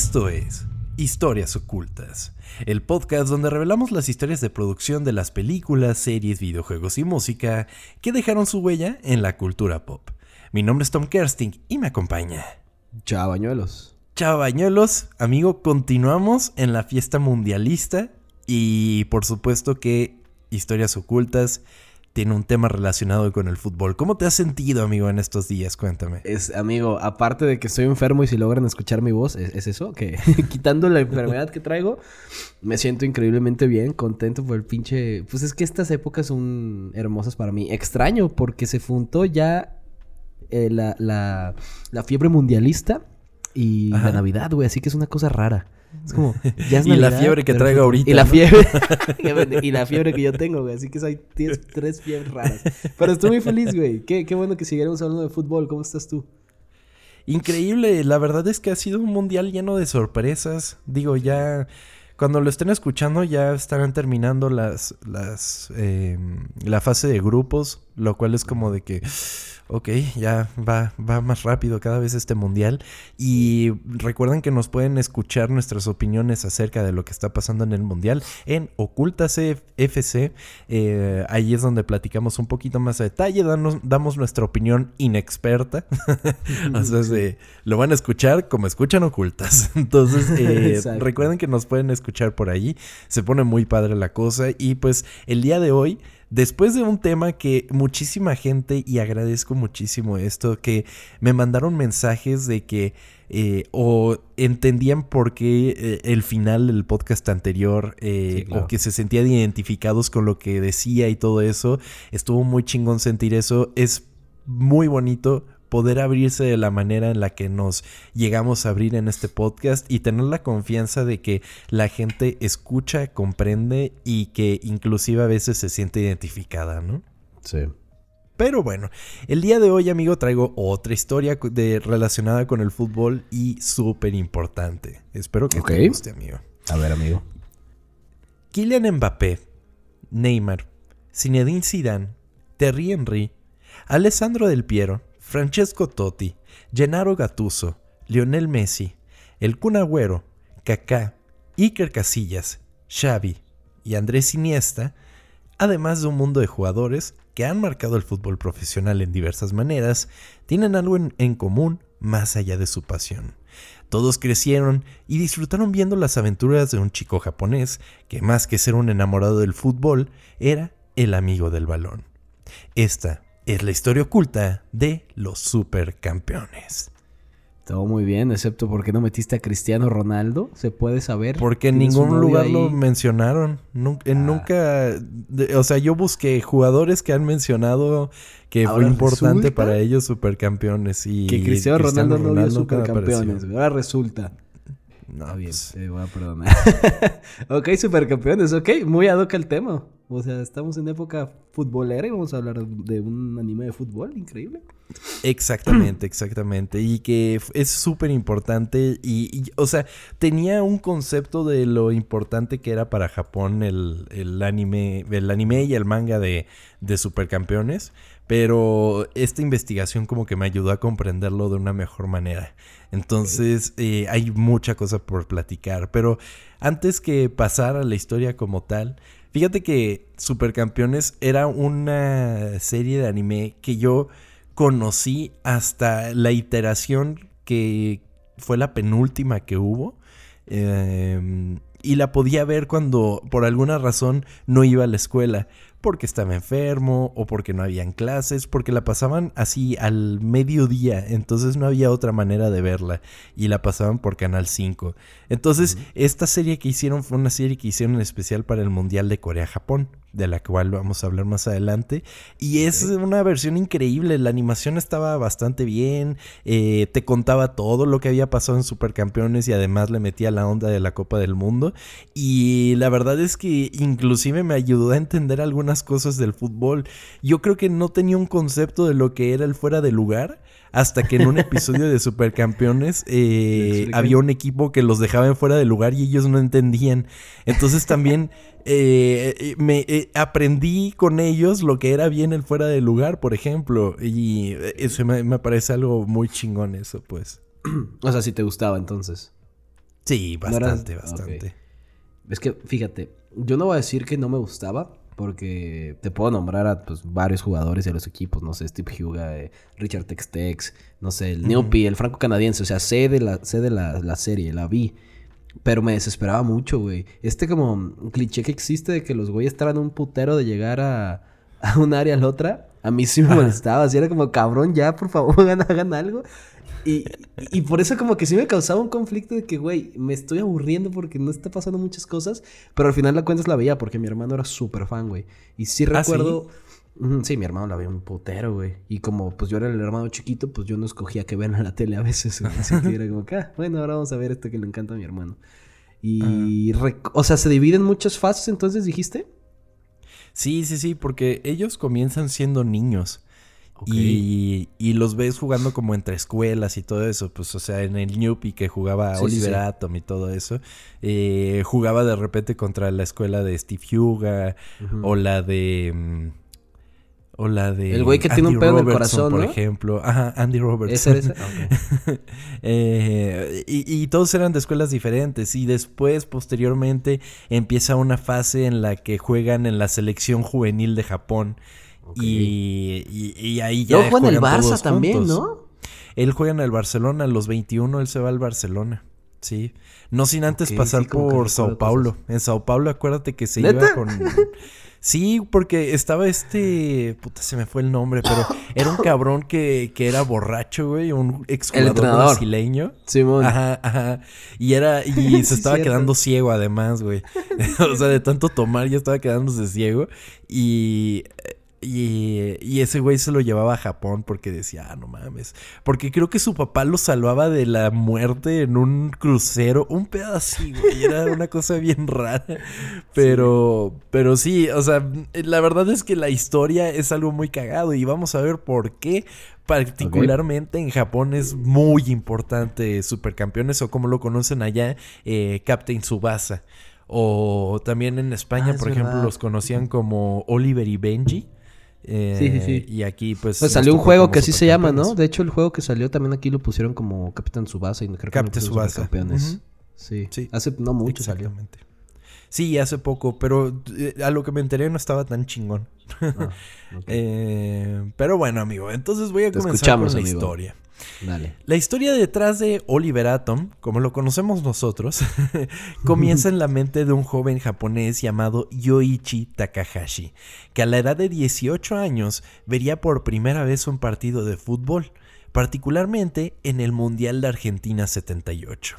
Esto es Historias Ocultas, el podcast donde revelamos las historias de producción de las películas, series, videojuegos y música que dejaron su huella en la cultura pop. Mi nombre es Tom Kersting y me acompaña. Chao, bañuelos. Chao, bañuelos. Amigo, continuamos en la fiesta mundialista y por supuesto que Historias Ocultas tiene un tema relacionado con el fútbol. ¿Cómo te has sentido, amigo, en estos días? Cuéntame. Es, amigo, aparte de que estoy enfermo y si logran escuchar mi voz, es, eso, que quitando la enfermedad que traigo, me siento increíblemente bien, contento por el pinche... Pues es que estas épocas son hermosas para mí. Extraño porque se juntó ya eh, la, la, la, fiebre mundialista y la Navidad, güey, así que es una cosa rara. Es como, ya es Y la fiebre que traigo ahorita. Y la fiebre. y la fiebre que yo tengo, güey. Así que hay tres fiebres raras. Pero estoy muy feliz, güey. Qué, qué bueno que siguiéramos hablando de fútbol. ¿Cómo estás tú? Increíble. La verdad es que ha sido un mundial lleno de sorpresas. Digo, ya. Cuando lo estén escuchando ya estarán terminando las, las, eh, la fase de grupos, lo cual es como de que ok, ya va, va más rápido cada vez este mundial. Y recuerden que nos pueden escuchar nuestras opiniones acerca de lo que está pasando en el mundial en Ocultas FC. Eh, ahí es donde platicamos un poquito más a detalle, damos nuestra opinión inexperta. o sea, lo van a escuchar como escuchan Ocultas. Entonces, eh, recuerden que nos pueden escuchar por ahí. Se pone muy padre la cosa. Y pues el día de hoy después de un tema que muchísima gente, y agradezco muchísimo esto, que me mandaron mensajes de que eh, o entendían por qué eh, el final del podcast anterior eh, o que se sentían identificados con lo que decía y todo eso, estuvo muy chingón sentir eso, es muy bonito poder abrirse de la manera en la que nos llegamos a abrir en este podcast y tener la confianza de que la gente escucha, comprende y que inclusive a veces se siente identificada, ¿no? Sí. Pero bueno, el día de hoy, amigo, traigo otra historia de, relacionada con el fútbol y súper importante. Espero que te guste, amigo. A ver, amigo. Kylian Mbappé, Neymar, Zinedine Zidane, Terry Henry, Alessandro Del Piero, Francesco Totti, Gennaro Gattuso, Lionel Messi, El Kun Agüero, Kaká, Iker Casillas, Xavi y Andrés Iniesta, además de un mundo de jugadores que han marcado el fútbol profesional en diversas maneras, tienen algo en, en común más allá de su pasión. Todos crecieron y disfrutaron viendo las aventuras de un chico japonés que más que ser un enamorado del fútbol, era el amigo del balón. Esta es la historia oculta de los supercampeones. Todo muy bien, excepto porque no metiste a Cristiano Ronaldo, se puede saber. Porque en ningún lugar lo mencionaron. Nunca, ah. nunca, o sea, yo busqué jugadores que han mencionado que fue importante para ellos supercampeones y que Cristiano, Ronaldo, no vio supercampeones. Ahora resulta. No, bien, pues te voy a perdonar. ok, supercampeones, ok, muy ad hoc el tema. O sea, estamos en época futbolera y vamos a hablar de un anime de fútbol increíble. Exactamente, exactamente. Y que es súper importante. Y, o sea, tenía un concepto de lo importante que era para Japón el, anime, el anime y el manga de, de supercampeones. Pero esta investigación como que me ayudó a comprenderlo de una mejor manera. Entonces eh, hay mucha cosa por platicar. Pero antes que pasar a la historia como tal, Fíjate que Supercampeones era una serie de anime que yo conocí hasta la iteración que fue la penúltima que hubo. Em, y la podía ver cuando por alguna razón no iba a la escuela porque estaba enfermo o porque no habían clases, porque la pasaban así al mediodía, entonces no había otra manera de verla y la pasaban por Canal 5. Entonces, esta serie que hicieron fue una serie que hicieron en especial para el Mundial de Corea-Japón de la cual vamos a hablar más adelante. Y es una versión increíble, la animación estaba bastante bien, eh, te contaba todo lo que había pasado en Supercampeones y además le metía la onda de la Copa del Mundo. Y la verdad es que inclusive me ayudó a entender algunas cosas del fútbol. Yo creo que no tenía un concepto de lo que era el fuera de lugar hasta que en un episodio de Supercampeones eh, había un equipo que los dejaba en fuera de lugar y ellos no entendían. Entonces también eh, eh, me aprendí con ellos lo que era bien el fuera de lugar, por ejemplo. Y eso me, parece algo muy chingón eso, pues. o sea, si te gustaba entonces. Sí, ¿No eras- bastante, bastante. Es que, fíjate, yo no voy a decir que no me gustaba, porque te puedo nombrar a pues, varios jugadores de los equipos, no sé, Steve Huga, eh, Richard Textex, no sé, el Neopi, el franco-canadiense, o sea, sé de, la, sé de la, la serie, la vi. Pero me desesperaba mucho, güey. Este como cliché que existe de que los güeyes estaban un putero de llegar a, a un área a la otra, a mí sí me molestaba. Así era como, cabrón, ya, por favor, hagan, hagan algo. Y, y por eso como que sí me causaba un conflicto de que, güey, me estoy aburriendo porque no está pasando muchas cosas. Pero al final la cuentas la veía porque mi hermano era súper fan, güey. Y sí ¿Ah, recuerdo... Sí, mi hermano la veía un putero, güey. Y como pues yo era el hermano chiquito, pues yo no escogía que vean en la tele a veces. Así que era como que, ah, bueno, ahora vamos a ver esto que le encanta a mi hermano. Y, o sea, se dividen muchas fases, entonces dijiste. Sí, sí, sí, porque ellos comienzan siendo niños. Y, y los ves jugando como entre escuelas y todo eso. Pues, o sea, en el Newpie que jugaba Sí, Oliver sí. Atom y todo eso. eh, jugaba de repente contra la escuela de Steve Huga. O la de. mm, O la de. El güey que tiene un pedo en el Robertson, corazón, Por ¿no? ejemplo. Ajá, Andy Robertson. Eh, y, y todos eran de escuelas diferentes. Y después, posteriormente, empieza una fase en la que juegan en la selección juvenil de Japón. Y, y- y ahí ya. Luego juega en el Barça también, juntos. ¿no? Él juega en el Barcelona, a los 21 él se va al Barcelona. Sí. No sin antes pasar sí, por Sao Paulo. cosas. En Sao Paulo, acuérdate que se ¿Neta? iba con. Sí, porque estaba este. Puta, se me fue el nombre, pero era un cabrón que, que era borracho, güey. Un exjugador brasileño. Simón. Ajá, ajá. Y era, y se estaba cierto. quedando ciego además, güey. o sea, de tanto tomar ya estaba quedándose ciego. Y, y, y ese güey se lo llevaba a Japón porque decía, ah, no mames. Porque creo que su papá lo salvaba de la muerte en un crucero. Un así, güey. Era una cosa bien rara. Pero, pero sí, o sea, la verdad es que la historia es algo muy cagado. Y vamos a ver por qué. Particularmente en Japón es muy importante Supercampeones o como lo conocen allá, eh, Captain Subasa. O también en España, Ah, es por ejemplo, verdad. los conocían como Oliver y Benji. Eh, Sí, sí, sí. Y aquí pues... Pues salió un juego que así se llama, ¿no? De hecho, el juego que salió también aquí lo pusieron como Capitán Subasa y creo que no pusieron Tsubasa. Supercampeones. Ujú. Sí. Sí. Hace no mucho salió. Exactamente. Sí, hace poco, pero eh, a lo que me enteré no estaba tan chingón. Ah. Eh, pero bueno, amigo, entonces voy a Te comenzar con la amigo. historia. Dale. La historia detrás de Oliver Atom, como lo conocemos nosotros, comienza en la mente de un joven japonés llamado Yoichi Takahashi, que a la edad de 18 años vería por primera vez un partido de fútbol, particularmente en el Mundial de Argentina 78.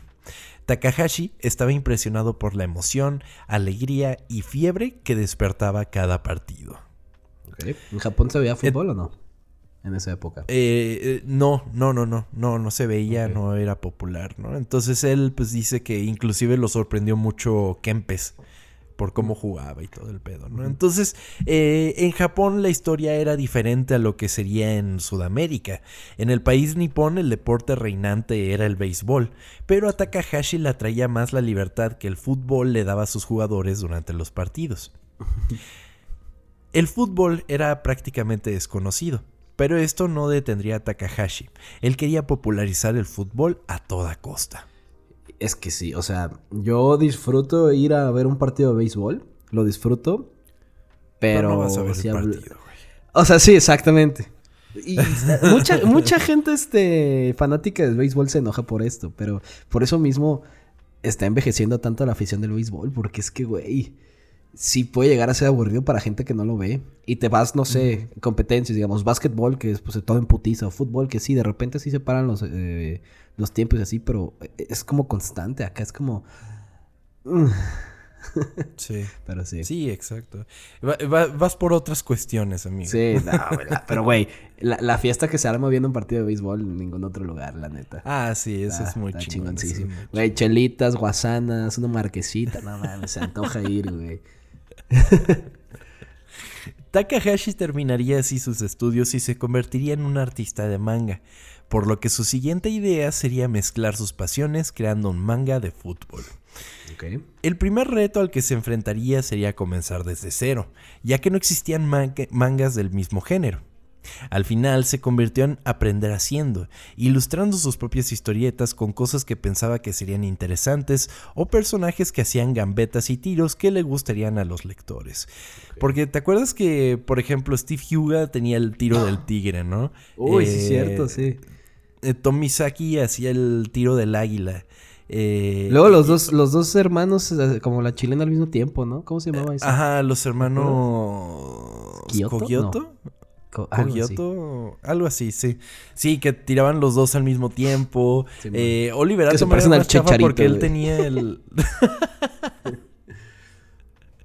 Takahashi estaba impresionado por la emoción, alegría y fiebre que despertaba cada partido. ¿En Japón se veía fútbol o no? En esa época. Eh, eh, no, no, no, no, no, no se veía, no era popular, ¿no? Entonces él pues dice que inclusive lo sorprendió mucho Kempes por cómo jugaba y todo el pedo, ¿no? Entonces, eh, en Japón la historia era diferente a lo que sería en Sudamérica. En el país nipón el deporte reinante era el béisbol, pero a Takahashi le atraía más la libertad que el fútbol le daba a sus jugadores durante los partidos. El fútbol era prácticamente desconocido, pero esto no detendría a Takahashi. Él quería popularizar el fútbol a toda costa. Es que sí, o sea, yo disfruto ir a ver un partido de béisbol. Lo disfruto. Pero. no vas a ver el partido. O sea, sí, exactamente. Y mucha, mucha gente este, fanática del béisbol se enoja por esto, pero por eso mismo está envejeciendo tanto la afición del béisbol, porque es que, güey, sí puede llegar a ser aburrido para gente que no lo ve. Y te vas, no sé, competencias, digamos, básquetbol, que es pues todo en putiza, o fútbol, que sí, de repente sí se paran los, eh, los tiempos y así, pero es como constante, acá es como... Sí. Pero sí. Sí, exacto. Va- va- vas por otras cuestiones, amigo. Sí, no, güey, la- pero güey, la, la fiesta que se arma viendo un partido de béisbol en ningún otro lugar, la neta. Ah, sí, eso Está- es muy chingoncísimo. Güey, chelitas, guasanas, una marquesita, no mames, se antoja ir, güey. Takahashi terminaría así sus estudios y se convertiría en un artista de manga, por lo que su siguiente idea sería mezclar sus pasiones creando un manga de fútbol. El primer reto al que se enfrentaría sería comenzar desde cero, ya que no existían manga- mangas del mismo género. Al final se convirtió en aprender haciendo, ilustrando sus propias historietas con cosas que pensaba que serían interesantes o personajes que hacían gambetas y tiros que le gustarían a los lectores. Porque te acuerdas que, por ejemplo, Steve Huga tenía el tiro del tigre, ¿no? Uy, sí, Eh, es cierto, sí. eh, Tom Misaki hacía el tiro del águila. Eh, Luego los dos, los dos hermanos, eh, como la chilena al mismo tiempo, ¿no? ¿Cómo se llamaba eso? Ajá, los hermanos. Co- algo así. Cogioto, algo así, sí. Sí, que tiraban los dos al mismo tiempo. Sí, eh, Oliver Que se Atom parecen era al más chafa Chicharito, porque él tenía el...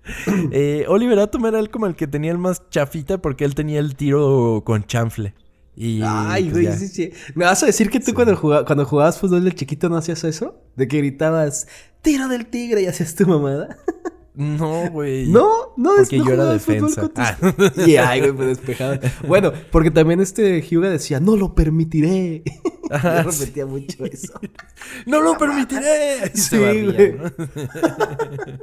Eh, Oliver Atom era el como el que tenía el más chafita porque él tenía el tiro con chanfle. Y, Ay, pues, güey, sí, sí. ¿Me vas a decir que tú cuando, jugaba- cuando jugabas fútbol de chiquito no hacías eso? De que gritabas, tiro del tigre y hacías tu mamada. No, güey. No, no, es Porque yo era defensa. tus- Ah. Y ay, güey, pues despejado. Bueno, porque también este Hyuga decía, no lo permitiré. Ajá, Yo repetía mucho eso. ¡No lo permitiré! Y se Sí, barría, güey. ¿no?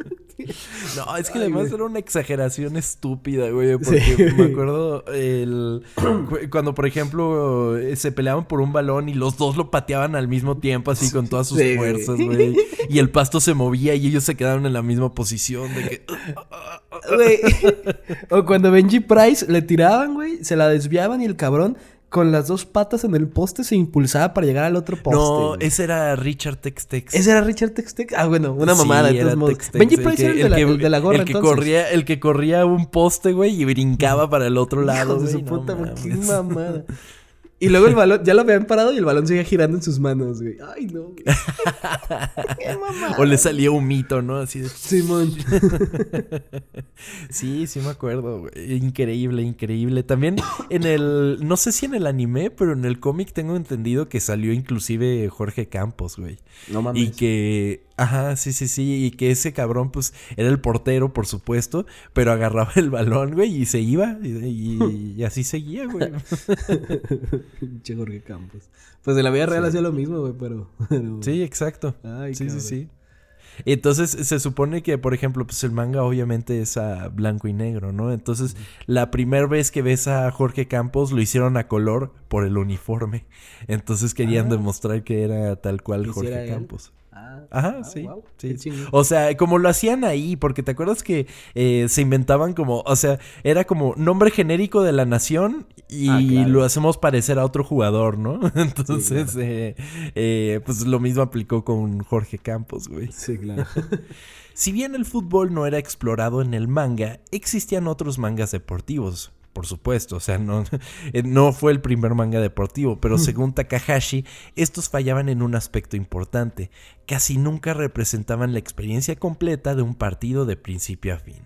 No, es que Ay, además güey. era una exageración estúpida, güey. Porque Sí. me acuerdo el... cu- cuando, por ejemplo, eh, se peleaban por un balón y los dos lo pateaban al mismo tiempo, así con todas sus Sí, güey. fuerzas, güey. Y el pasto se movía y ellos se quedaron en la misma posición de que... Güey. O cuando Benji Price le tiraban, güey, se la desviaban y el cabrón con las dos patas en el poste se impulsaba para llegar al otro poste. no, güey. ese era Richard Tex Tex. ¿Ese era Richard Tex Tex? Ah, bueno, una Sí, mamada, de era todos modos. Tex Tex, Benji Price era el de, la, que- el de la gorra, el que entonces. corría El que corría un poste, güey, y brincaba para el otro lado, de güey, su no puta, qué mamada. Y luego el balón, ya lo habían parado y el balón seguía girando en sus manos, güey. Ay, no, güey. Qué. O le salía un mito, ¿no? Así de... Simón. Sí, sí me acuerdo, güey. Increíble, increíble. También en el... No sé si en el anime, pero en el cómic tengo entendido que salió inclusive Jorge Campos, güey. No mames. Y que... Ajá, sí, sí, sí. Y que ese cabrón, pues, era el portero, por supuesto. Pero agarraba el balón, güey, y se iba. Y, y- y así seguía, güey. Pinche Jorge Campos. Pues en la vida real hacía lo mismo, güey, pero... pero- Sí, exacto. Ay, sí, sí, cabrón. sí. Entonces se supone que, por ejemplo, pues el manga obviamente es a blanco y negro, ¿no? Entonces, la primera vez que ves a Jorge Campos lo hicieron a color por el uniforme. Entonces querían Ah. demostrar que era tal cual ¿Que sí era Jorge él? Ah, Ajá, ah, sí, sí. O sea, como lo hacían ahí, porque te acuerdas que eh, se inventaban como, o sea, era como nombre genérico de la nación y Ah, claro. lo hacemos parecer a otro jugador, ¿no? Entonces, claro. eh, eh, pues lo mismo aplicó con Jorge Campos, güey. Sí, claro. Si bien el fútbol no era explorado en el manga, existían otros mangas deportivos. Por supuesto, o sea, no, eh, no fue el primer manga deportivo, pero según Takahashi, estos fallaban en un aspecto importante. Casi nunca representaban la experiencia completa de un partido de principio a fin.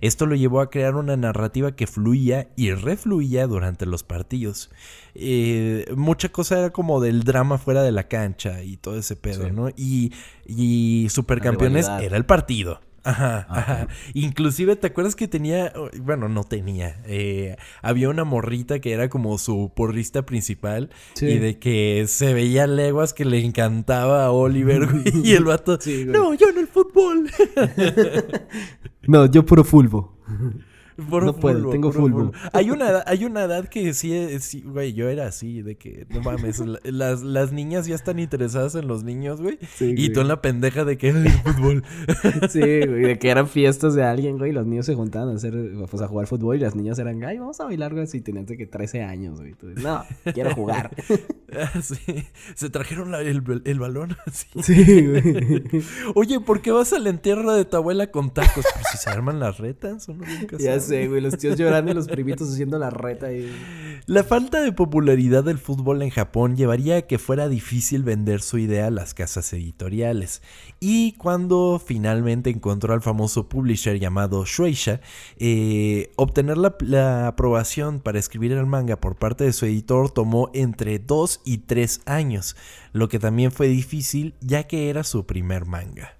Esto lo llevó a crear una narrativa que fluía y refluía durante los partidos. Eh, mucha cosa era como del drama fuera de la cancha y todo ese pedo, Sí. ¿no? Y, y Supercampeones era el partido. Ajá, Ajá. ajá. Inclusive, ¿te acuerdas que tenía, bueno, no tenía, eh, había una morrita que era como su porrista principal Sí. y de que se veía leguas que le encantaba a Oliver, güey, y el vato, Sí, no, yo en el fútbol. No, yo puro fulbo. No puedo, tengo fulbo. Hay una, edad- hay una edad que sí, sí, güey, yo era así, de que, no mames, la- las, las niñas ya están interesadas en los niños, güey. Sí, y güey. tú en la pendeja de que, ay, el fútbol. Sí, güey, de que eran fiestas de alguien, güey, y los niños se juntaban a hacer, pues a jugar fútbol y las niñas eran, ay, vamos a bailar, güey, si tenías de que 13 años, güey. Tú, no, quiero jugar. Ah, sí. Se trajeron la- el, el balón. Sí. Sí, güey. Oye, ¿por qué vas al entierro de tu abuela con tacos? Pues si se arman las retas, uno nunca sabe. Los tíos llorando y los primitos haciendo la reta. La falta de popularidad del fútbol en Japón llevaría a que fuera difícil vender su idea a las casas editoriales. Y cuando finalmente encontró al famoso publisher llamado Shueisha, eh, obtener la, la aprobación para escribir el manga por parte de su editor tomó entre 2 y 3 años, lo que también fue difícil ya que era su primer manga.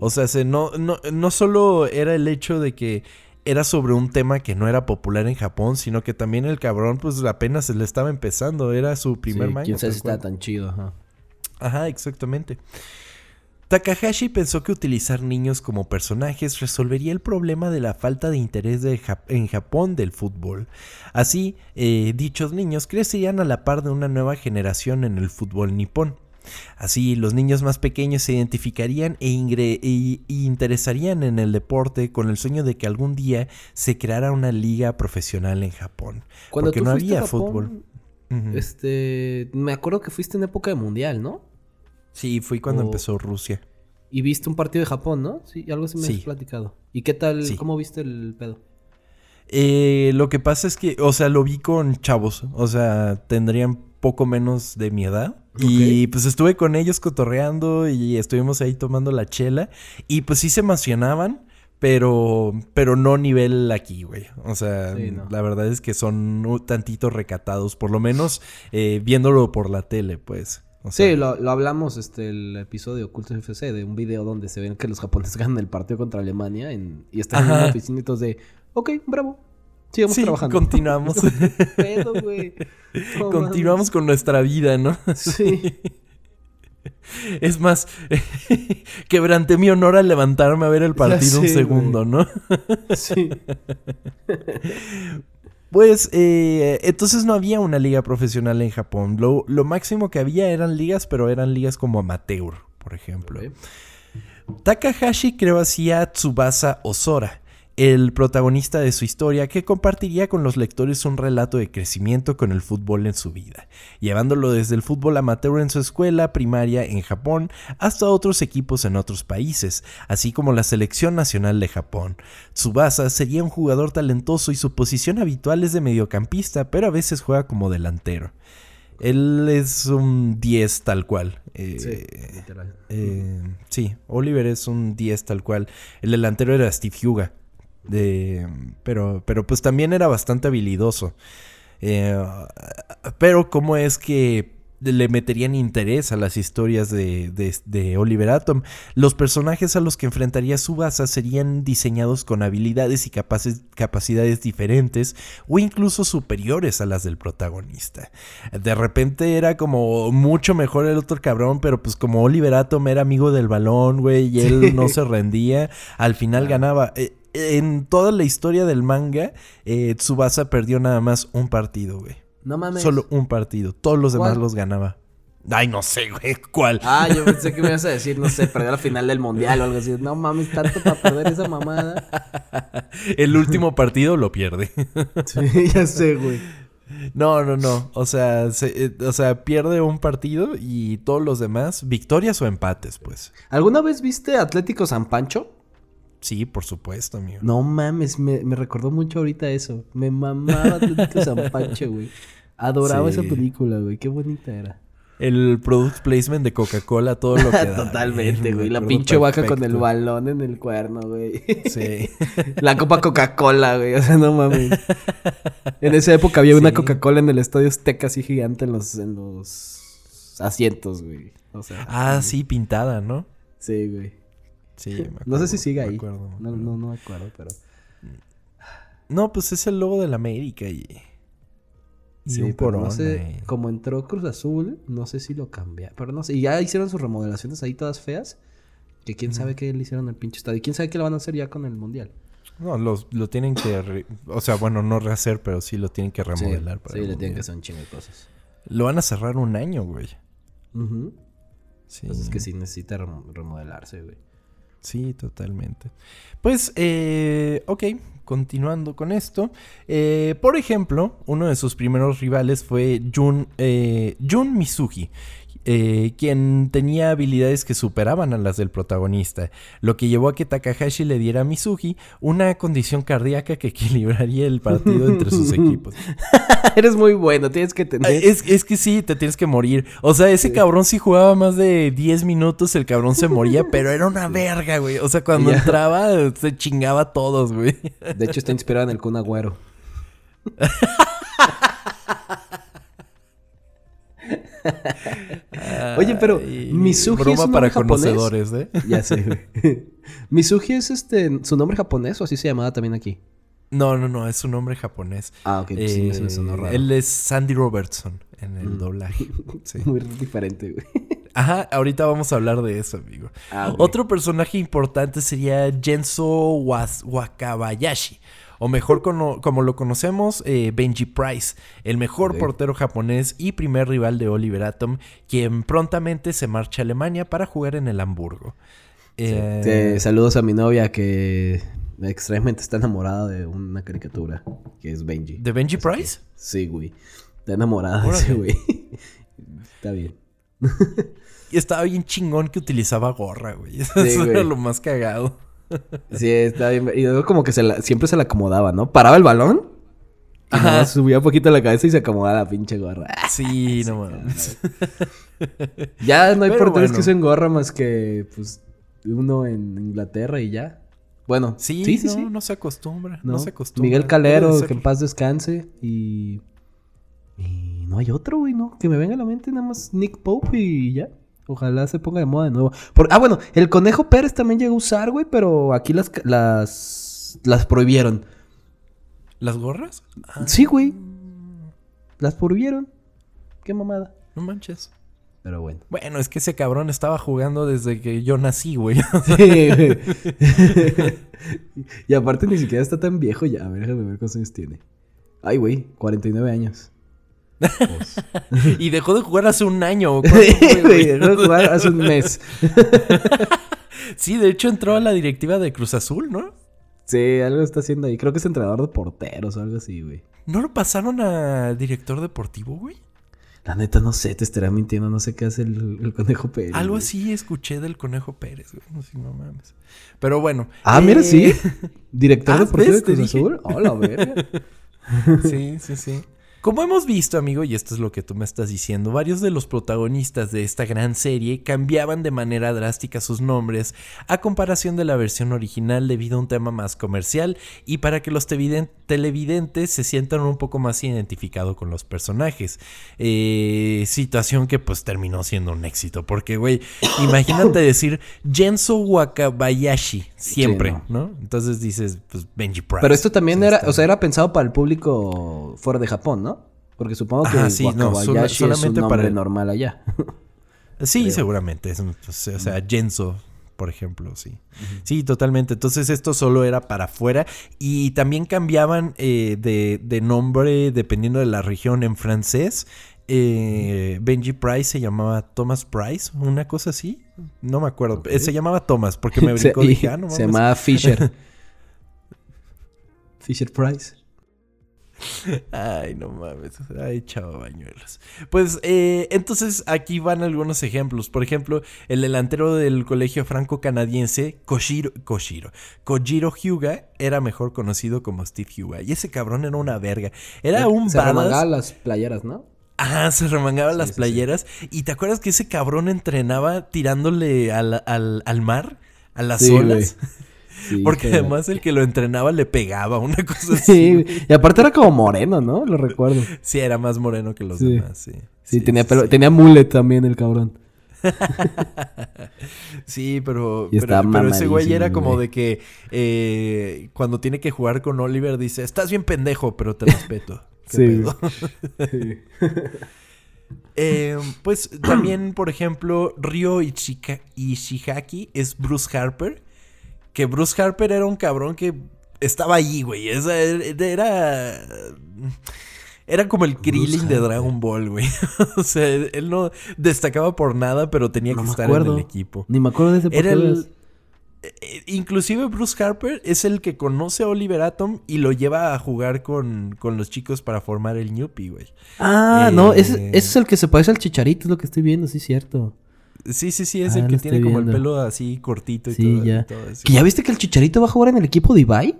O sea, se- no, no, no solo era el hecho de que era sobre un tema que no era popular en Japón, sino que también el cabrón, pues apenas se le estaba empezando, era su primer Sí, manga. quién sabe tal si cual. está tan chido, ajá. Ajá, exactamente. Takahashi pensó que utilizar niños como personajes resolvería el problema de la falta de interés de Jap- en Japón del fútbol. Así, eh, dichos niños crecerían a la par de una nueva generación en el fútbol nipón. Así, los niños más pequeños se identificarían e, ingre- interesarían en el deporte con el sueño de que algún día se creara una liga profesional en Japón. Cuando porque tú no había Japón, fútbol. Este, me acuerdo que fuiste en época de mundial, ¿no? Sí, fui cuando o- empezó Rusia. Y viste un partido de Japón, ¿no? Sí, algo así me Sí. has platicado. ¿Y qué tal? Sí. ¿Cómo viste el pedo? Eh, lo que pasa es que, o sea, lo vi con chavos, o sea, tendrían poco menos de mi edad. Y pues estuve con ellos cotorreando y estuvimos ahí tomando la chela. Y pues sí se emocionaban, pero, pero no nivel aquí, güey. O sea, Sí, no. la verdad es que son un tantito recatados, por lo menos eh, viéndolo por la tele, pues. O sea, Sí, lo, lo hablamos, este, el episodio de Ocultos FC, de un video donde se ven que los japoneses ganan el partido contra Alemania en- y están en Ajá. y todos de, ok, bravo, sigamos sí, trabajando. continuamos. Continuamos con nuestra vida, ¿no? Sí. Es más, quebranté mi honor al levantarme a ver el partido un segundo, ¿no? Sí. Pues eh, entonces no había una liga profesional en Japón. Lo, lo máximo que había eran ligas, pero eran ligas como amateur, por ejemplo. Takahashi creó así a Tsubasa Osora, el protagonista de su historia que compartiría con los lectores un relato de crecimiento con el fútbol en su vida, llevándolo desde el fútbol amateur en su escuela primaria en Japón hasta otros equipos en otros países, así como la selección nacional de Japón. Tsubasa sería un jugador talentoso y su posición habitual es de mediocampista, pero a veces juega como delantero. Él es un 10 tal cual. Eh, Sí, literal. eh, sí, Oliver es un 10 tal cual. El delantero era Steve Huga. De, pero, pero pues también era bastante habilidoso. Eh, pero cómo es que le meterían interés a las historias de, de- de Oliver Atom. Los personajes a los que enfrentaría Subasa serían diseñados con habilidades y capaces- capacidades diferentes o incluso superiores a las del protagonista. De repente era como mucho mejor el otro cabrón, pero pues como Oliver Atom era amigo del balón, güey, y él no se rendía, al final ganaba. Eh, en toda la historia del manga, eh, Tsubasa perdió nada más un partido, güey. No mames. Solo un partido. Todos los demás ¿Cuál? los ganaba. Ay, no sé, güey. ¿Cuál? Ah, yo pensé que me ibas a decir, no sé, perder la final del mundial o algo así. No mames, tanto para perder esa mamada. El último partido lo pierde. Sí, ya sé, güey. No, no, no. O sea, se- eh, o sea, pierde un partido y todos los demás, victorias o empates, pues. ¿Alguna vez viste Atlético San Pancho? Sí, por supuesto, amigo. No mames, me, me recordó mucho ahorita eso. Me mamaba Atlético San Pancho, güey. Adoraba Sí. esa película, güey. Qué bonita era. El product placement de Coca-Cola, todo lo que da. Totalmente, Me güey. La pinche vaca con el balón en el cuerno, güey. Sí. La copa Coca-Cola, güey. O sea, no mames. En esa época había una. Coca-Cola en el estadio Azteca así gigante en los, en los asientos, güey. O sea. Ah, sí, pintada, ¿no? Sí, güey. Sí, me No sé si sigue me ahí. acuerdo, me No, acuerdo. no, no me acuerdo, pero. No, pues es el logo de la América y. Y Sí, un no sé, como entró Cruz Azul, no sé si lo cambia. Pero no sé, y ya hicieron sus remodelaciones ahí todas feas. Que quién sabe qué le hicieron al pinche estadio. ¿Quién sabe qué le van a hacer ya con el mundial? No, los- lo tienen que. re- O sea, bueno, no rehacer, pero sí lo tienen que remodelar. para sí, le tienen que hacer un chingo de cosas. Lo van a cerrar un año, güey. Ujú. Sí. Pues es que sí necesita rem- remodelarse, güey. Sí, totalmente. Pues, eh, ok, continuando con esto. eh, por ejemplo, uno de sus primeros rivales fue Jun, eh, Jun Mizuki. Eh, quien tenía habilidades que superaban a las del protagonista, lo que llevó a que Takahashi le diera a Mizuki una condición cardíaca que equilibraría el partido entre sus equipos. Eres muy bueno, tienes que tener. Es, es que sí, te tienes que morir. O sea, ese cabrón si jugaba más de 10 minutos, el cabrón se moría, pero era una verga, güey. O sea, cuando entraba, se chingaba a todos, güey. De hecho, está inspirado en el Kun Agüero. Oye, pero Ay, Mizuki broma es un para japonés. conocedores, ¿eh? Ya sé, güey. Es este su nombre japonés o así se llamaba también aquí. No, no, no, es un nombre japonés. Ah, ok, pues sí, me sonó Eh, raro. Él es Sandy Robertson en el Mm. doblaje. Sí. Muy diferente, güey. Ajá, ahorita vamos a hablar de eso, amigo. Ah. Otro personaje importante sería Genso Was- Wakabayashi. O mejor como lo conocemos, eh, Benji Price, el mejor portero japonés y primer rival de Oliver Atom, quien prontamente se marcha a Alemania para jugar en el Hamburgo. Eh, saludos a mi novia que extrañamente está enamorada de una caricatura que es Benji. ¿De Benji Price? Sí, güey. Está enamorada de ese güey. está bien. Y estaba bien chingón que utilizaba gorra, güey. Eso era lo más cagado. Sí, está bien. Y luego como que se la- siempre se la acomodaba, ¿no? Paraba el balón. Y nada más subía un poquito la cabeza y se acomodaba la pinche gorra. Sí, no mames. Ya no hay Pero porteros bueno. que usen gorra más que, pues, uno en Inglaterra y ya. Bueno, Sí, sí, sí, no, sí. no se acostumbra. No, ¿no? se acostumbra. Miguel Calero, que en paz descanse. Y. Y no hay otro, güey, ¿no? Que me venga a la mente nada más Nick Pope y ya. Ojalá se ponga de moda de nuevo. Por- ah, bueno, el Conejo Pérez también llegó a usar, güey, pero aquí las, las, las prohibieron. ¿Las gorras? Ah, Sí, güey. Las prohibieron. Qué mamada. No manches. Pero bueno. Bueno, es que ese cabrón estaba jugando desde que yo nací, güey. Sí, güey. y aparte ni siquiera está tan viejo ya. A ver, déjame ver cuántos años tiene. Ay, güey, 49 años. Pues. y dejó de jugar hace un año. Dejó de jugar hace un mes. sí, de hecho entró a la directiva de Cruz Azul, ¿no? Sí, algo está haciendo ahí. Creo que es entrenador de porteros o algo así, güey. ¿No lo pasaron a director deportivo, güey? La neta, no sé, te estará mintiendo. No sé qué hace el, el conejo Pérez. Algo güey. así escuché del Conejo Pérez, güey. No sé, no mames. Pero bueno. Ah, eh, mira, sí. Director ah, deportivo de Cruz. Azul. Hola, verga. Sí, sí, sí. Como hemos visto, amigo, y esto es lo que tú me estás diciendo, varios de los protagonistas de esta gran serie cambiaban de manera drástica sus nombres a comparación de la versión original debido a un tema más comercial y para que los televidentes se sientan un poco más identificados con los personajes. Eh, situación que pues terminó siendo un éxito, porque, güey, imagínate decir Genso Wakabayashi siempre, Sí, no. Entonces dices, pues Benji Price. Pero esto también era, o sea, era pensado para el público fuera de Japón, ¿no? Porque supongo que Ajá, sí, no, Wakabayashi sola- es solamente un nombre para el- normal allá. Sí, creo. seguramente. es un- pues, o sea, Genso, por ejemplo, sí. Sí, totalmente. Entonces esto solo era para afuera y también cambiaban eh, de, de nombre dependiendo de la región en francés. Eh, Benji Price se llamaba Thomas Price, una cosa así. No me acuerdo. Eh, Se llamaba Thomas porque me Se- brincó. y dije, ah, no se llamaba Fisher. Fisher Price. Ay, no mames. Ay, chavo bañuelos. Pues eh, entonces aquí van algunos ejemplos. Por ejemplo, el delantero del colegio franco-canadiense, Koshiro, Koshiro, Kojiro Hyuga, era mejor conocido como Steve Hyuga. Y ese cabrón era una verga. Era un Se badass. las playeras, ¿no? Ah, se remangaba Sí, las sí, sí. playeras. ¿Y te acuerdas que ese cabrón entrenaba tirándole al, al, al mar? A las Sí, olas. Sí, Porque que- además el que lo entrenaba le pegaba, una cosa así. Sí, y aparte era como moreno, ¿no? Lo recuerdo. Sí, era más moreno que los Sí. demás, sí. Sí, tenía sí, pelo, sí. tenía mullet también el cabrón. Sí, pero, pero, pero ese güey era como de que eh, cuando tiene que jugar con Oliver dice, estás bien pendejo, pero te respeto. ¿Qué Sí, pedo? Eh, pues también, por ejemplo, Ryo Ichika- Ishihaki es Bruce Harper. Que Bruce Harper era un cabrón que estaba allí, güey. Esa era... Era como el Krillin de. Dragon Ball, güey. o sea, él no destacaba por nada, pero tenía No que estar acuerdo. en el equipo. Ni me acuerdo de ese Era el... eh, Inclusive Bruce Harper es el que conoce a Oliver Atom y lo lleva a jugar con, con los chicos para formar el Newpie, güey. Ah, no, Eh, ese, ese es el que se parece al chicharito, es lo que estoy viendo, sí, cierto. Sí, sí, sí, es Ah, el lo que tiene como el pelo así cortito y Sí, todo. y ya. todo eso. ¿Que ya viste que el chicharito va a jugar en el equipo de Ibai?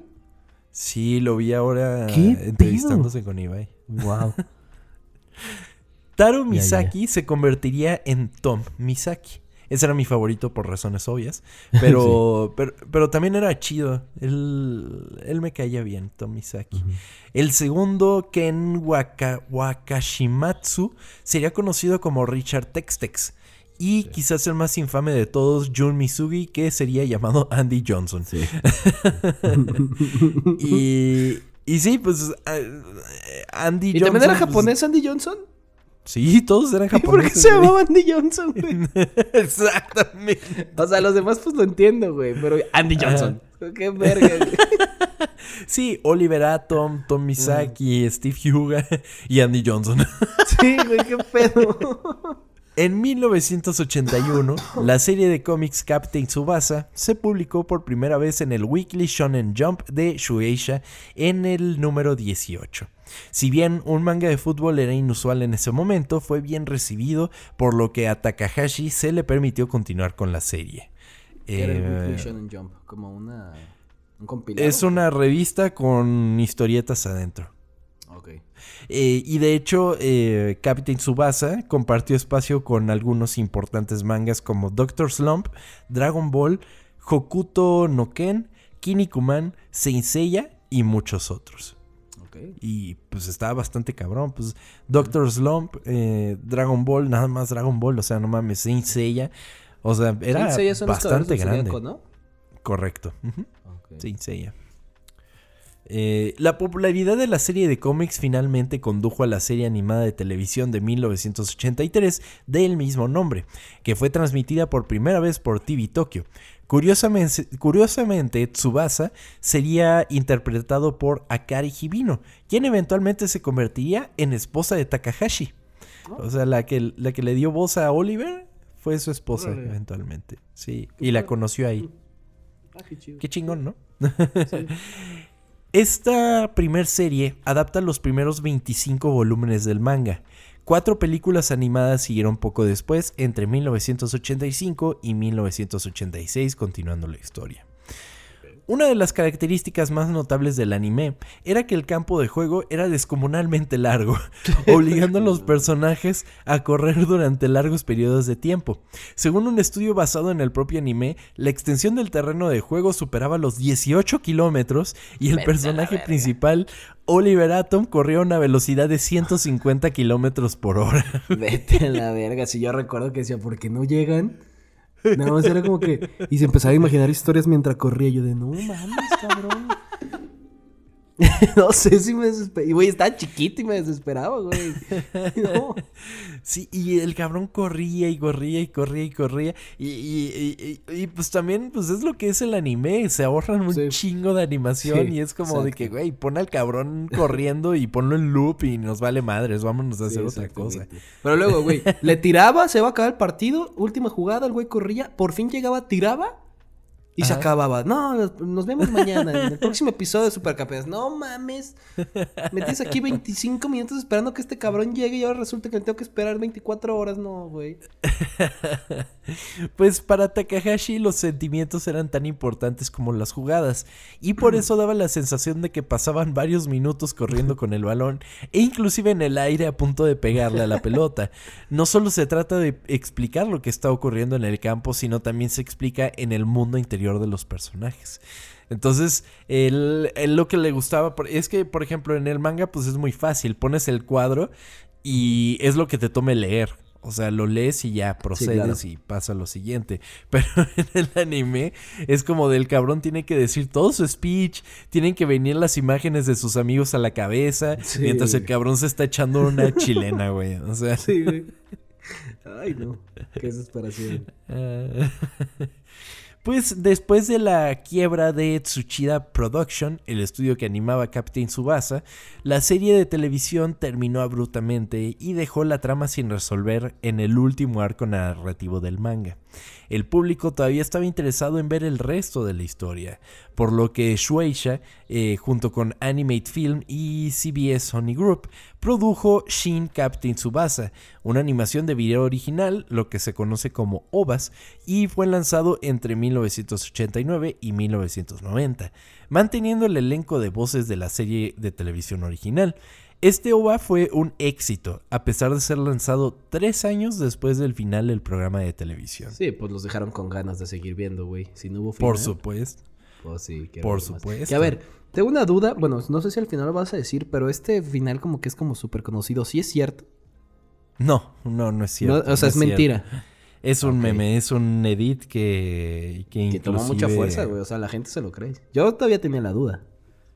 Sí, lo vi ahora ¿Qué entrevistándose con Ibai. Wow. Taro Ya, Misaki se convertiría en Tom Misaki. Ese era mi favorito por razones obvias. Pero, pero, pero también era chido. Él, él me caía bien, Tom Misaki. El segundo, Ken Waka- Wakashimatsu, sería conocido como Richard Textex. Y quizás el más infame de todos, Jun Misugi, que sería llamado Andy Johnson. Sí. Y, y sí, pues Andy ¿Y Johnson. también era pues, japonés Andy Johnson? Sí, todos eran ¿Y por qué japoneses. se llamaba Andy Johnson, güey? Exactamente. O sea, los demás pues lo entiendo, güey. Pero Andy Johnson. Qué verga, güey. Sí, Oliver Atom, Tom Misaki, Steve Huga y Andy Johnson. Sí, güey, qué pedo. En 1981, la serie de cómics Captain Tsubasa se publicó por primera vez en el Weekly Shonen Jump de Shueisha en el número 18. Si bien un manga de fútbol era inusual en ese momento, fue bien recibido, por lo que a Takahashi se le permitió continuar con la serie. Era el Eh, Weekly Shonen Jump, como una... Un compilado. es una revista con historietas adentro. Eh, y de hecho, eh, Captain Tsubasa compartió espacio con algunos importantes mangas como Doctor Slump, Dragon Ball, Hokuto no Ken, Kinnikuman, Saint Seiya y muchos otros. Y pues estaba bastante cabrón. Pues Doctor Slump, eh, Dragon Ball, nada más Dragon Ball, o sea, no mames, Saint Seiya. O sea, era bastante grande. Zodiaco, ¿no? Correcto. Ujú. Ok. Saint Seiya. Eh, la popularidad de la serie de cómics finalmente condujo a la serie animada de televisión de 1983 del mismo nombre, que fue transmitida por primera vez por TV Tokyo. Curiosamente, curiosamente, Tsubasa sería interpretado por Akari Hibino, quien eventualmente se convertiría en esposa de Takahashi. O sea, la que, la que le dio voz a Oliver fue su esposa Órale. eventualmente. Sí, y la conoció ahí. Ah, qué chido. Qué chingón, ¿no? Sí. Esta primer serie adapta los primeros 25 volúmenes del manga. Cuatro películas animadas siguieron poco después, entre 1985 y 1986, continuando la historia. Una de las características más notables del anime era que el campo de juego era descomunalmente largo, obligando a los personajes a correr durante largos periodos de tiempo. Según un estudio basado en el propio anime, la extensión del terreno de juego superaba los 18 kilómetros y el personaje principal, Oliver Atom, corría a una velocidad de 150 kilómetros por hora. Vete a la verga. Si yo recuerdo que decía, ¿por qué no llegan? Nada más era como que. Y se empezaba a imaginar historias mientras corría. Yo de, no mames, cabrón. no sé si me desesperaba. Y güey, estaba chiquito y me desesperaba, güey. No. Sí, y el cabrón corría y corría y corría y corría. Y, y- y- y- pues también, pues es lo que es el anime. Se ahorran un Sí. chingo de animación Sí, y es como de que, güey, pon al cabrón corriendo y ponlo en loop y nos vale madres. Vámonos a hacer Sí, otra cosa. Pero luego, güey, le tiraba, se va a acabar el partido, última jugada, el güey corría, por fin llegaba, tiraba y se acababa. No, nos- nos vemos mañana en el próximo episodio de Supercampeones. No mames. Me tienes aquí 25 minutos esperando que este cabrón llegue y ahora resulta que me tengo que esperar 24 horas. No, güey. Pues para Takahashi los sentimientos eran tan importantes como las jugadas y por eso daba la sensación de que pasaban varios minutos corriendo con el balón e inclusive en el aire a punto de pegarle a la pelota. No solo se trata de explicar lo que está ocurriendo en el campo, sino también se explica en el mundo interior de los personajes. Entonces, él, él lo que le gustaba es que, por ejemplo, en el manga pues es muy fácil, pones el cuadro y es lo que te tome leer. O sea, lo lees y ya procedes claro. y pasa lo siguiente. Pero en el anime es como del cabrón tiene que decir todo su speech, tienen que venir las imágenes de sus amigos a la cabeza, Sí. mientras el cabrón se está echando una chilena, güey. O sea, Sí, güey. Ay, no. Qué desesperación. Pues después de la quiebra de Tsuchida Production, el estudio que animaba Captain Tsubasa, la serie de televisión terminó abruptamente y dejó la trama sin resolver en el último arco narrativo del manga. El público todavía estaba interesado en ver el resto de la historia, por lo que Shueisha, eh, junto con Animate Film y CBS Sony Group, produjo Shin Captain Tsubasa, una animación de video original, lo que se conoce como OVAS, y fue lanzado entre 1989 y 1990, manteniendo el elenco de voces de la serie de televisión original. Este OVA fue un éxito, a pesar de ser lanzado tres años después del final del programa de televisión. Sí, pues los dejaron con ganas de seguir viendo, güey. Si no hubo Por final, supuesto. Pues sí, Por supuesto. Que a ver, tengo una duda. Bueno, no sé si al final lo vas a decir, pero este final como que es como súper conocido. ¿Sí es cierto? No, no, no es cierto. No, o sea, no es mentira. Es un meme, es un edit que... Que, Que tomó mucha fuerza, güey. O sea, la gente se lo cree. Yo todavía tenía la duda.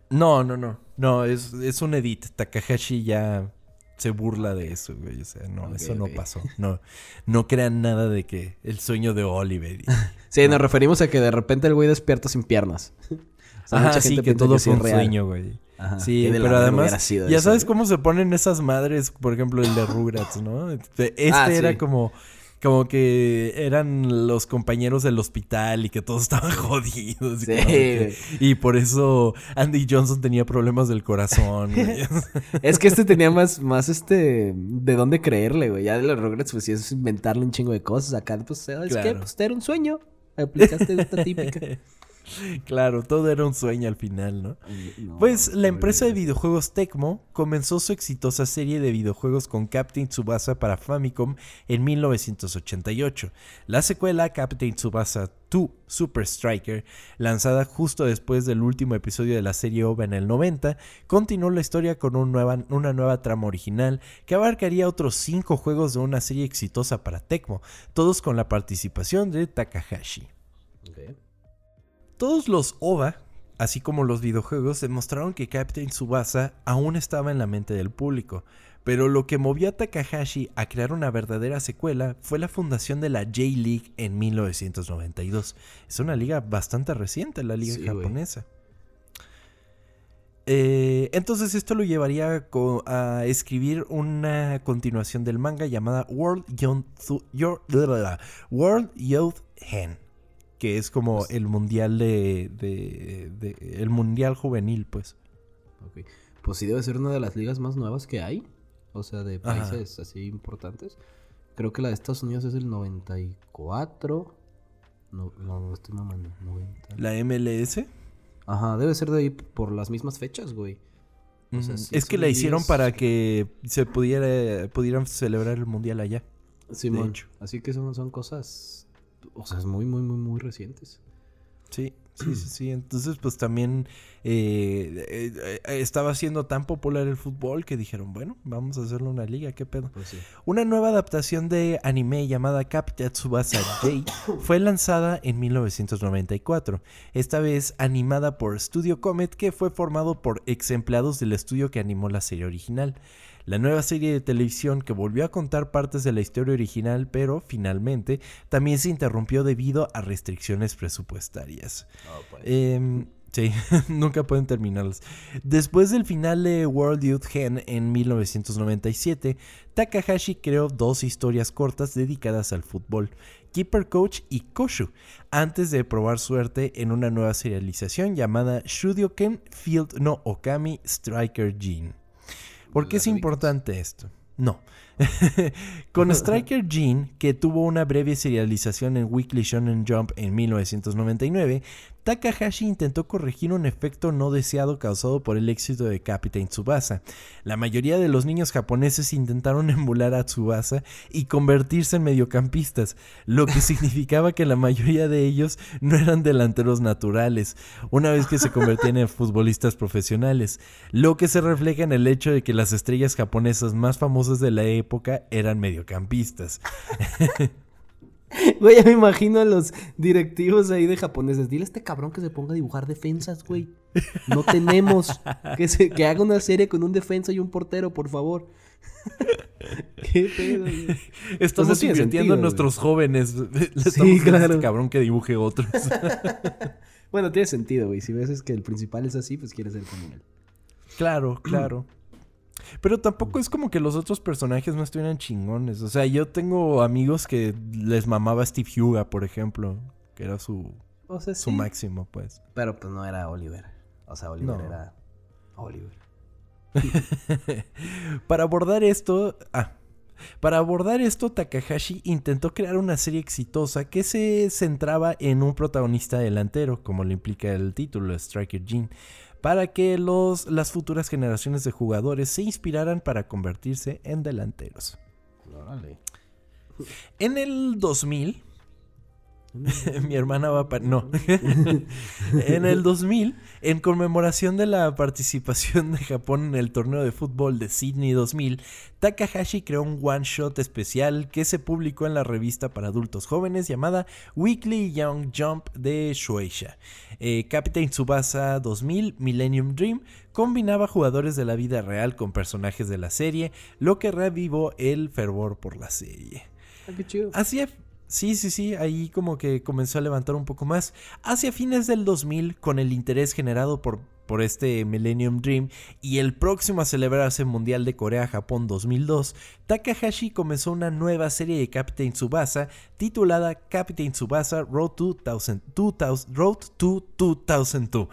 No, no, no. No, es, es un edit. Takahashi ya se burla de eso, güey. O sea, no, eso no pasó. No, no crean nada de que el sueño de Oliver. y- Sí, nos referimos a que de repente el güey despierta sin piernas. O sea, Ajá, mucha sí, gente que todo fue es un real. sueño, güey. Ajá. Sí, pero además, ya eso, sabes güey. cómo se ponen esas madres, por ejemplo, el de Rugrats, ¿no? Este este Ah, era sí. como, como que eran los compañeros del hospital y que todos estaban jodidos. y, Sí, qué. y por eso Andy Johnson tenía problemas del corazón. Es que este tenía más, más este, de dónde creerle, güey. Ya de los Rugrats, pues sí, es inventarle un chingo de cosas. Acá, pues, ¿sabes qué? Claro. Pues era un sueño. Aplicaste esta típica. claro, todo era un sueño al final, ¿no? No, Pues la empresa de videojuegos Tecmo comenzó su exitosa serie de videojuegos con Captain Tsubasa para Famicom en 1988. La secuela Captain Tsubasa 2 Super Striker, lanzada justo después del último episodio de la serie OVA en el 90, continuó la historia con un nueva- una nueva trama original que abarcaría otros cinco juegos de una serie exitosa para Tecmo, todos con la participación de Takahashi. Todos los OVA, así como los videojuegos, demostraron que Captain Tsubasa aún estaba en la mente del público. Pero lo que movió a Takahashi a crear una verdadera secuela fue la fundación de la J-League en 1992. Es una liga bastante reciente, la liga Sí, japonesa. Eh, entonces esto lo llevaría a escribir una continuación del manga llamada World Youth, World Youth Hen, que es como Pues- el mundial de, de- de- el mundial juvenil, pues. Ok. Pues sí debe ser una de las ligas más nuevas que hay. O sea, de Ajá. países así importantes. Creo que la de Estados Unidos es el 94. No, no, estoy mamando. 90. La MLS. Ajá, debe ser de ahí por las mismas fechas, güey. O sea, Ujú. sí es que la hicieron para que se pudiera pudieran celebrar el mundial allá. Simón. hecho. Así que son, son cosas. O sea, es muy, muy, muy, muy recientes. Sí, sí, sí, sí. Entonces, pues también eh, eh, eh, estaba siendo tan popular el fútbol que dijeron, bueno, vamos a hacerle una liga, qué pedo. Pues sí. Una nueva adaptación de anime llamada Captain Tsubasa J fue lanzada en 1994, esta vez animada por Studio Comet que fue formado por ex empleados del estudio que animó la serie original. La nueva serie de televisión que volvió a contar partes de la historia original, pero finalmente también se interrumpió debido a restricciones presupuestarias. Em, sí, nunca pueden terminarlas. Después del final de World Youth Gen en 1997, Takahashi creó dos historias cortas dedicadas al fútbol, Keeper Coach y Koshu, antes de probar suerte en una nueva serialización llamada Shudioken Field no Okami Striker Gene. ¿Por qué ¿Las es importante esto? No. Con Striker Gene, que tuvo una breve serialización en Weekly Shonen Jump en 1999, Takahashi intentó corregir un efecto no deseado causado por el éxito de Captain Tsubasa. La mayoría de los niños japoneses intentaron emular a Tsubasa y convertirse en mediocampistas, lo que significaba que la mayoría de ellos no eran delanteros naturales, una vez que se convertían en futbolistas profesionales, lo que se refleja en el hecho de que las estrellas japonesas más famosas de la época eran mediocampistas. Güey, ya me imagino a los directivos ahí de japoneses. Dile a este cabrón que se ponga a dibujar defensas, güey. No tenemos. Que, se, que haga una serie con un defensa y un portero, por favor. Qué pedo, güey. Estamos invirtiendo sentido, en güey. nuestros jóvenes. Le Sí, diciendo a claro. este cabrón que dibuje otros. Bueno, tiene sentido, güey. Si ves es que el principal es así, pues quieres ser como él. Claro, claro. Pero tampoco es como que los otros personajes no estuvieran chingones. O sea, yo tengo amigos que les mamaba Steve Huga, por ejemplo. Que era su, O sea, su sí. máximo, pues. Pero pues no era Oliver. O sea, Oliver No. era Oliver. Para abordar esto. Ah. Para abordar esto, Takahashi intentó crear una serie exitosa que se centraba en un protagonista delantero, como lo implica el título, Striker Gene, para que los, las futuras generaciones de jugadores se inspiraran para convertirse en delanteros. Órale. En el 2000, Mi hermana va para... No. en el 2000, en conmemoración de la participación de Japón en el torneo de fútbol de Sydney 2000, Takahashi creó un one-shot especial que se publicó en la revista para adultos jóvenes llamada Weekly Young Jump de Shueisha. Eh, Captain Tsubasa 2000 Millennium Dream combinaba jugadores de la vida real con personajes de la serie, lo que revivó el fervor por la serie. Ah, qué chido. Hacia Sí, sí, sí, ahí como que comenzó a levantar un poco más. Hacia fines del 2000, con el interés generado por, por este Millennium Dream y el próximo a celebrarse Mundial de Corea-Japón 2002, Takahashi comenzó una nueva serie de Captain Tsubasa titulada Captain Tsubasa Road to 2000, 2000, Road to 2002,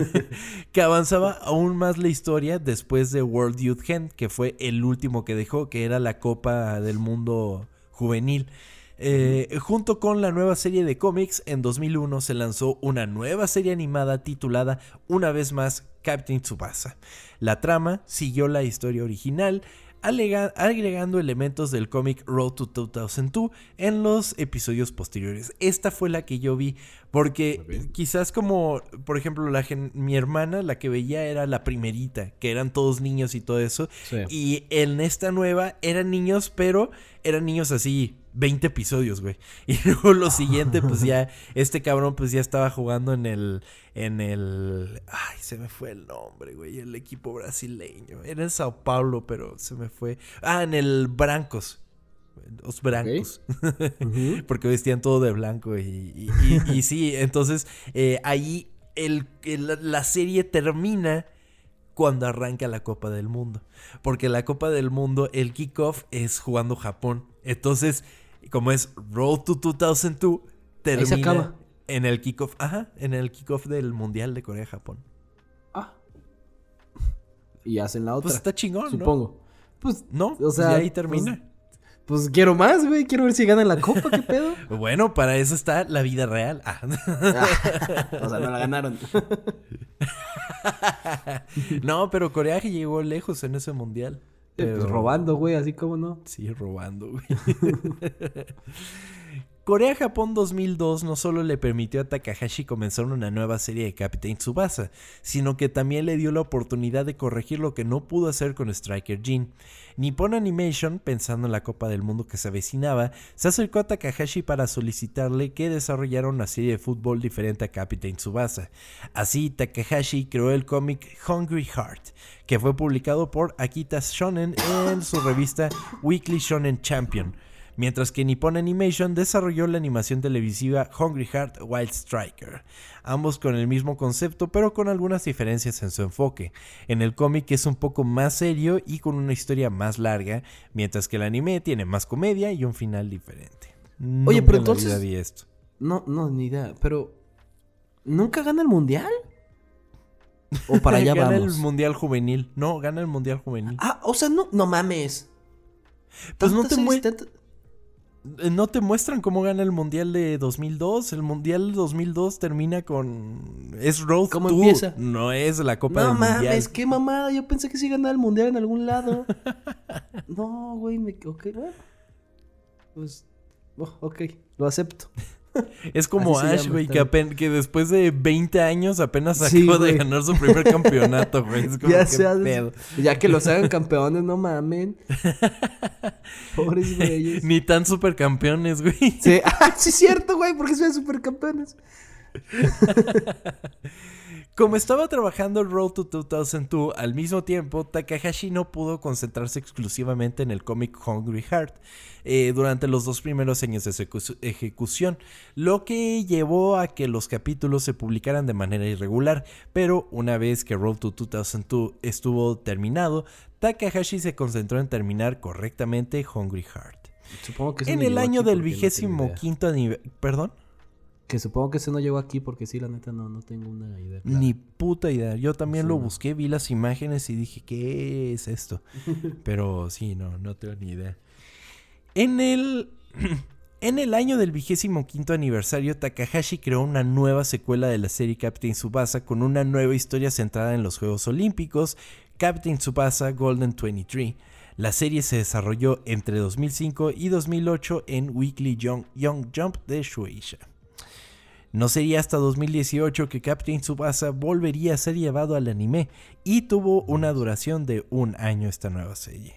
que avanzaba aún más la historia después de World Youth Hand, que fue el último que dejó, que era la Copa del Mundo Juvenil. Eh, junto con la nueva serie de cómics, en 2001 se lanzó una nueva serie animada titulada una vez más Captain Tsubasa. La trama siguió la historia original, agregando elementos del cómic Road to 2002 en los episodios posteriores. Esta fue la que yo vi, porque quizás como, por ejemplo, la mi hermana, la que veía era la primerita, que eran todos niños y todo eso. Y en esta nueva eran niños, pero eran niños así 20 episodios, güey. Y luego lo siguiente, pues ya, este cabrón, pues ya estaba jugando en el, en el, ay, se me fue el nombre, güey, el equipo brasileño. Era en Sao Paulo, pero se me fue. Ah, en el Brancos. Los Brancos. Porque vestían todo de blanco y, y, sí, entonces eh, ahí el, la serie termina cuando arranca la Copa del Mundo. Porque la Copa del Mundo, el kickoff es jugando Japón. Entonces, como es Road to 2002, termina en el kickoff, ajá, en el kickoff del Mundial de Corea-Japón. Ah. Y hacen la pues otra. Pues está chingón, supongo. Pues no, o sea, y ahí termina. Pues, pues, quiero más, güey. Quiero ver si ganan la copa, ¿qué pedo? bueno, para eso está la vida real. Ah. o sea, no la ganaron. no, pero Corea llegó lejos en ese mundial. Pues robando, güey, así como no. Sí, robando, güey. Corea-Japón 2002 no solo le permitió a Takahashi comenzar una nueva serie de Captain Tsubasa, sino que también le dio la oportunidad de corregir lo que no pudo hacer con Striker Jin. Nippon Animation, pensando en la Copa del Mundo que se avecinaba, se acercó a Takahashi para solicitarle que desarrollara una serie de fútbol diferente a Captain Tsubasa. Así, Takahashi creó el cómic Hungry Heart, que fue publicado por Akita Shonen en su revista Weekly Shonen Champion mientras que Nippon Animation desarrolló la animación televisiva Hungry Heart Wild Striker, ambos con el mismo concepto pero con algunas diferencias en su enfoque. En el cómic es un poco más serio y con una historia más larga, mientras que el anime tiene más comedia y un final diferente. Oye, pero entonces... Vi esto. No, no, ni idea, pero... ¿Nunca gana el mundial? ¿O para allá gana el mundial juvenil. No, gana el mundial juvenil. Ah, o sea, no, no mames. Pues no te muestran. Eh, no te muestran cómo gana el Mundial de 2002. El Mundial de 2002 termina con... Es Road ¿Cómo empieza? No es la Copa del Mundial. No mames, qué mamada. Yo pensé que sí ganaba el Mundial en algún lado. no, güey, me... Ok, Pues... Oh, ok, lo acepto. Es como Ash, güey, que, que, después de 20 años apenas acabó de ganar su primer campeonato, güey. Es como ya, sea, ya que los hagan campeones, no mamen. Pobres güeyes. Ni tan supercampeones, güey. Sí, ah, sí es cierto, güey, porque son supercampeones. Como estaba trabajando el Road to 2002 al mismo tiempo, Takahashi no pudo concentrarse exclusivamente en el cómic Hungry Heart eh, durante los dos primeros años de su ejecución, lo que llevó a que los capítulos se publicaran de manera irregular, pero una vez que Road to 2002 estuvo terminado, Takahashi se concentró en terminar correctamente Hungry Heart. Supongo que en el año del vigésimo quinto aniversario... ¿Perdón? Que supongo que ese no llegó aquí porque sí, la neta no, no tengo una idea. Ni puta idea. Yo también lo busqué, vi las imágenes y dije, ¿qué es esto? Pero sí, no, no tengo ni idea. En el, en el año del vigésimo quinto aniversario, Takahashi creó una nueva secuela de la serie Captain Tsubasa con una nueva historia centrada en los Juegos Olímpicos, Captain Tsubasa Golden 23. La serie se desarrolló entre 2005 y 2008 en Weekly Young, Young Jump de Shueisha. No sería hasta 2018 que Captain Tsubasa volvería a ser llevado al anime y tuvo una duración de un año esta nueva serie.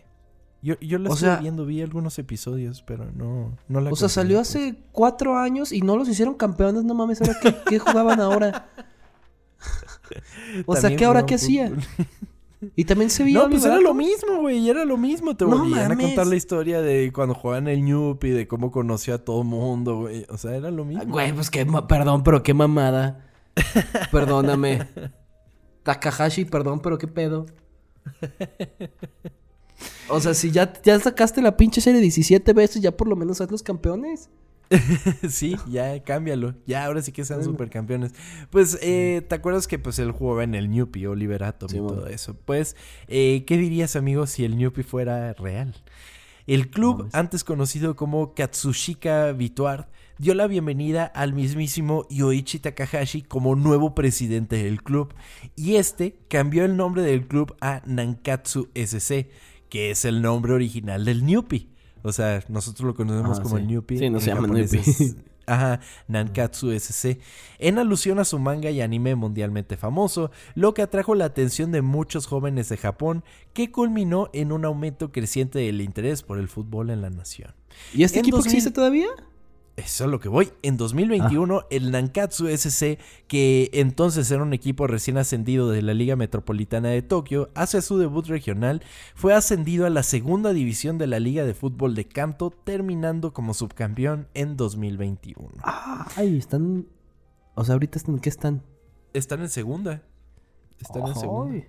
Yo, yo la O sea- viendo, vi algunos episodios, pero no, no la O sea, salió pues. hace cuatro años y no los hicieron campeones, no mames, ¿ahora qué, qué jugaban ahora? O sea, ¿qué ahora qué hacía? Y también se veía No, pues era lo mismo, güey, era lo mismo. Te No volvían a contar la historia de cuando jugaban el Ñupi, de cómo conoció a todo mundo, güey. O sea, era lo mismo. Güey, pues qué, perdón, pero qué mamada. Perdóname. Takahashi, perdón, pero qué pedo. O sea, si ya, ya sacaste la pinche serie 17 veces, ya por lo menos haz los campeones. sí, ya cámbialo. Ya, ahora sí que sean supercampeones. Pues, eh, ¿te acuerdas que pues él jugaba en el Ñupi, Oliver Atom Sí, y todo eso? Pues, eh, ¿qué dirías, amigo, si el Ñupi fuera real? El club, antes conocido como Katsushika Vituard, dio la bienvenida al mismísimo Yoichi Takahashi como nuevo presidente del club. Y este cambió el nombre del club a Nankatsu SC, que es el nombre original del Ñupi. O sea, nosotros lo conocemos Ah, como sí. el Ñupi. Sí, no se llama Ñupi. es- Ajá, Nankatsu SC, en alusión a su manga y anime mundialmente famoso, lo que atrajo la atención de muchos jóvenes de Japón, que culminó en un aumento creciente del interés por el fútbol en la nación. ¿Y este En equipo 2000 existe todavía? Eso es lo que voy. En 2021, el Nankatsu SC, que entonces era un equipo recién ascendido de la Liga Metropolitana de Tokio, hacia su debut regional, fue ascendido a la segunda división de la Liga de Fútbol de Kanto, terminando como subcampeón en 2021. Ah, ay, están. O sea, ahorita están, ¿qué están? Están en segunda. Están en segunda. Ay,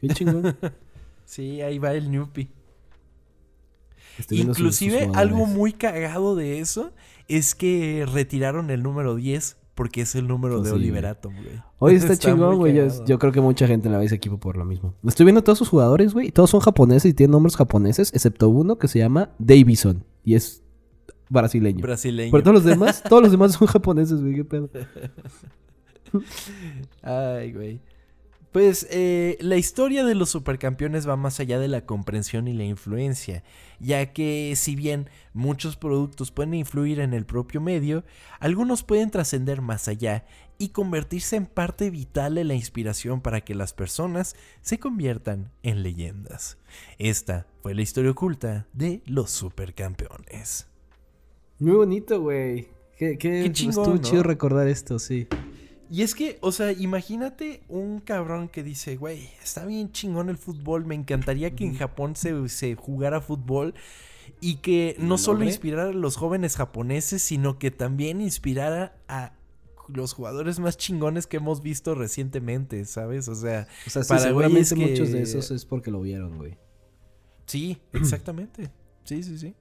Qué chingón. Sí, ahí va el sus- sus Inclusive algo muy cagado de eso es que retiraron el número 10 porque es el número de sí, Oliver güey. Atom, güey. Oye, está, chingón, güey. Yo, creo que mucha gente le va a ese equipo por lo mismo. Estoy viendo todos sus jugadores, güey. Todos son japoneses y tienen nombres japoneses, excepto uno que se llama Davison. Y es brasileño. Brasileño. Pero todos los demás, todos los demás son japoneses, güey. Qué pedo. Ay, güey. Pues eh, la historia de los supercampeones va más allá de la comprensión y la influencia, ya que si bien muchos productos pueden influir en el propio medio, algunos pueden trascender más allá y convertirse en parte vital de la inspiración para que las personas se conviertan en leyendas. Esta fue la historia oculta de los supercampeones. Muy bonito, güey. Qué, qué, Qué chingón, Estuvo ¿no? chido recordar esto, sí. Y es que, o sea, imagínate un cabrón que dice, güey, está bien chingón el fútbol, me encantaría que en Japón se, se jugara fútbol y que no lo solo inspirara a los jóvenes japoneses, sino que también inspirara a los jugadores más chingones que hemos visto recientemente, ¿sabes? O sea, O sea, sí, Para seguramente que- muchos de esos es porque lo vieron, güey. sí, exactamente. Sí, sí, sí.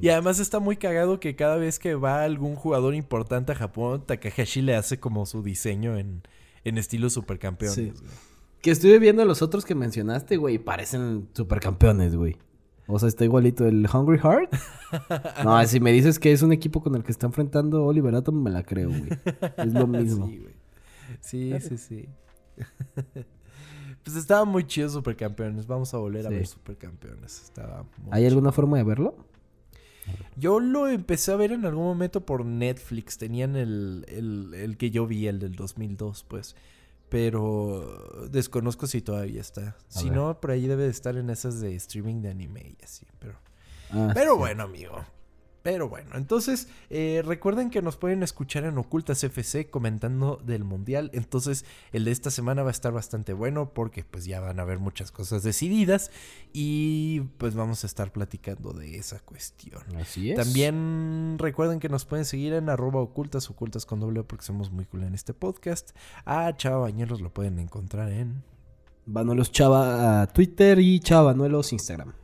Y además está muy cagado que cada vez que va algún jugador importante a Japón, Takahashi le hace como su diseño en, en estilo supercampeones. Sí. Que estuve viendo los otros que mencionaste, güey. Parecen supercampeones, güey. O sea, está igualito el Hungry Heart. No, si me dices que es un equipo con el que está enfrentando Oliver Atom, me la creo, güey. Es lo mismo. Sí, güey. Sí, sí, sí. pues estaba muy chido Supercampeones. Vamos a volver a ver Supercampeones. Estaba muy ¿Hay chido. alguna forma de verlo? Yo lo empecé a ver en algún momento por Netflix. Tenían el, el, el que yo vi, el del 2002, pues. Pero desconozco si todavía está. si ver. no, por ahí debe de estar en esas de streaming de anime y así. Pero Ah, Pero sí. bueno, amigo. Pero bueno, entonces eh, recuerden que nos pueden escuchar en Ocultas FC comentando del Mundial. Entonces el de esta semana va a estar bastante bueno porque pues ya van a haber muchas cosas decididas y pues vamos a estar platicando de esa cuestión. Así es. También recuerden que nos pueden seguir en arroba ocultas, ocultas con doble porque somos muy cool en este podcast. A Chava Bañeros lo pueden encontrar en... Vanuelos Chava a Twitter y Chava Vanuelos Instagram.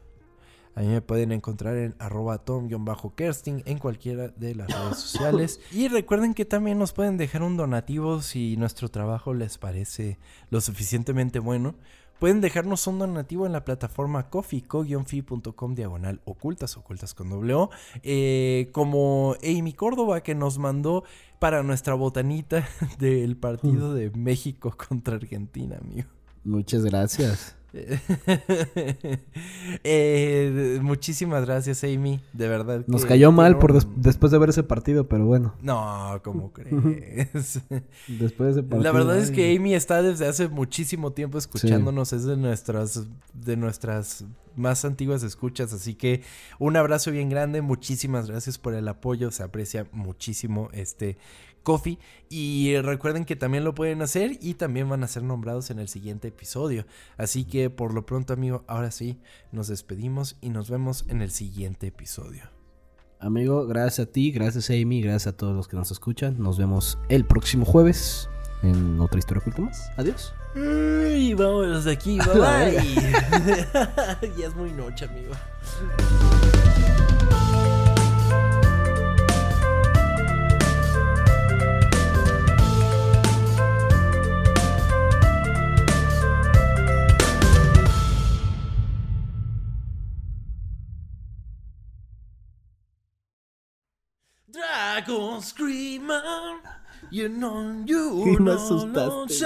A mí me pueden encontrar en arroba tom-kersting en cualquiera de las redes sociales. Y recuerden que también nos pueden dejar un donativo si nuestro trabajo les parece lo suficientemente bueno. Pueden dejarnos un donativo en la plataforma coffee, co-fi.com diagonal ocultas, ocultas con doble O. Eh, como Amy Córdoba que nos mandó para nuestra botanita del partido de México contra Argentina, amigo. Muchas gracias. Eh, muchísimas gracias, Amy. De verdad. Nos cayó mal por des- después de ver ese partido, pero bueno. No, ¿cómo crees? Después de ese partido. La verdad es que Amy está desde hace muchísimo tiempo escuchándonos, es de nuestras, de nuestras más antiguas escuchas, así que un abrazo bien grande, muchísimas gracias por el apoyo, se aprecia muchísimo este coffee y recuerden que también lo pueden hacer y también van a ser nombrados en el siguiente episodio, así que por lo pronto amigo, ahora sí, nos despedimos y nos vemos en el siguiente episodio. Amigo, gracias a ti, gracias a Amy, gracias a todos los que nos escuchan. Nos vemos el próximo jueves en otra historia oculta más. Adiós. Y vámonos de aquí, bye bye. ya es muy noche, amigo. Dragon Screamer, you know you Me asustaste.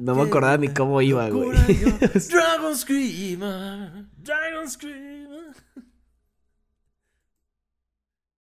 no me acordaba ni cómo iba, güey. Dragon Screamer, Dragon Screamer.